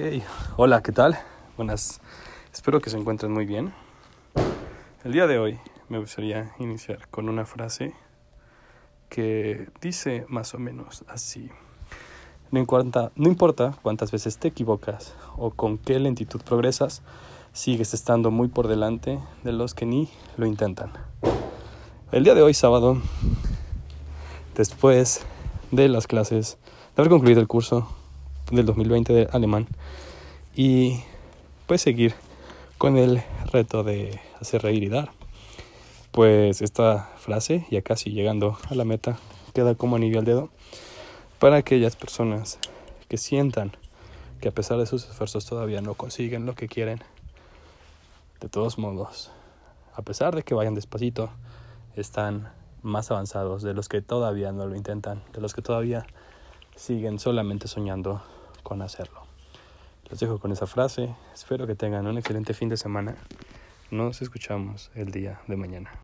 Hey, hola, ¿qué tal? Buenas, espero que se encuentren muy bien. El día de hoy me gustaría iniciar con una frase que dice más o menos así. No importa, no importa cuántas veces te equivocas o con qué lentitud progresas, sigues estando muy por delante de los que ni lo intentan. El día de hoy, sábado, después de las clases, de haber concluido el curso del 2020 de alemán y pues seguir con el reto de hacer reír y dar. Pues esta frase, ya casi llegando a la meta, queda como anillo al dedo para aquellas personas que sientan que a pesar de sus esfuerzos todavía no consiguen lo que quieren. De todos modos, a pesar de que vayan despacito, están más avanzados de los que todavía no lo intentan, de los que todavía siguen solamente soñando con hacerlo. Los dejo con esa frase. Espero que tengan un excelente fin de semana. Nos escuchamos el día de mañana.